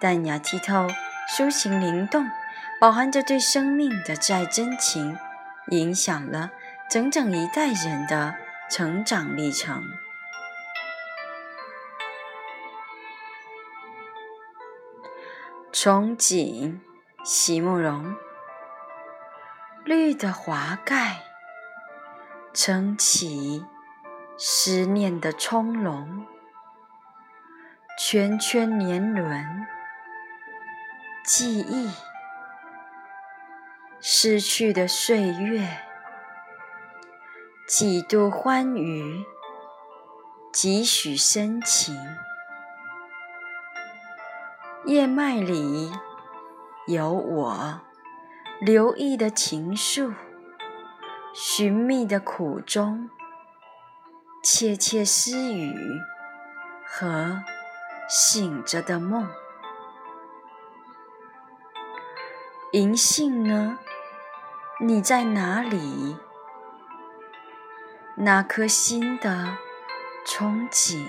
淡雅剔透，抒情灵动，饱含着对生命的挚爱真情，影响了整整一代人的成长历程。憧憬，席慕容。绿的华盖，撑起思念的葱茏，圈圈年轮。记忆，失去的岁月，几度欢愉，几许深情。叶脉里有我留意的情愫，寻觅的苦衷，窃窃私语和醒着的梦。银杏呢？你在哪里？那颗心的憧憬。